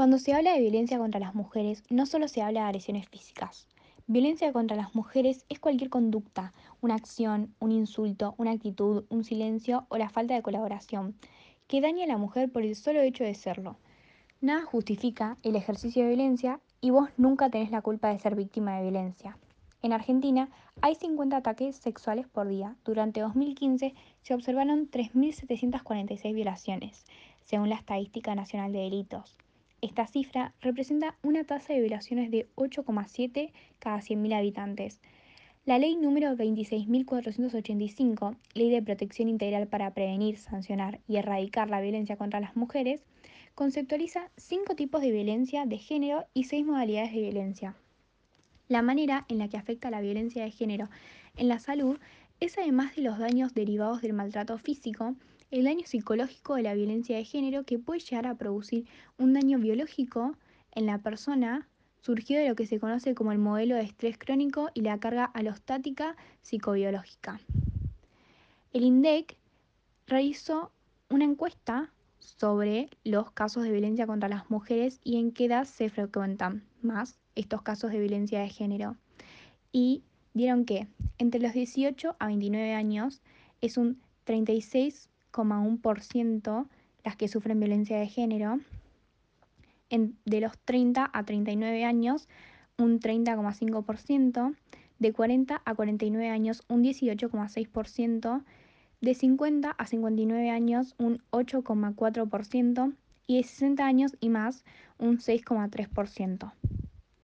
Cuando se habla de violencia contra las mujeres, no solo se habla de agresiones físicas. Violencia contra las mujeres es cualquier conducta, una acción, un insulto, una actitud, un silencio o la falta de colaboración que daña a la mujer por el solo hecho de serlo. Nada justifica el ejercicio de violencia y vos nunca tenés la culpa de ser víctima de violencia. En Argentina hay 50 ataques sexuales por día. Durante 2015 se observaron 3.746 violaciones, según la Estadística Nacional de Delitos. Esta cifra representa una tasa de violaciones de 8,7 cada 100.000 habitantes. La ley número 26.485, Ley de Protección Integral para Prevenir, Sancionar y Erradicar la Violencia contra las Mujeres, conceptualiza cinco tipos de violencia de género y seis modalidades de violencia. La manera en la que afecta la violencia de género en la salud es además de los daños derivados del maltrato físico, el daño psicológico de la violencia de género que puede llegar a producir un daño biológico en la persona surgió de lo que se conoce como el modelo de estrés crónico y la carga alostática psicobiológica. El INDEC realizó una encuesta sobre los casos de violencia contra las mujeres y en qué edad se frecuentan más estos casos de violencia de género. Y dieron que entre los 18 a 29 años es un 36 1% las que sufren violencia de género. de los 30 a 39 años, un 30,5%. De 40 a 49 años, un 18,6%. De 50 a 59 años, un 8,4%. Y de 60 años y más, un 6,3%.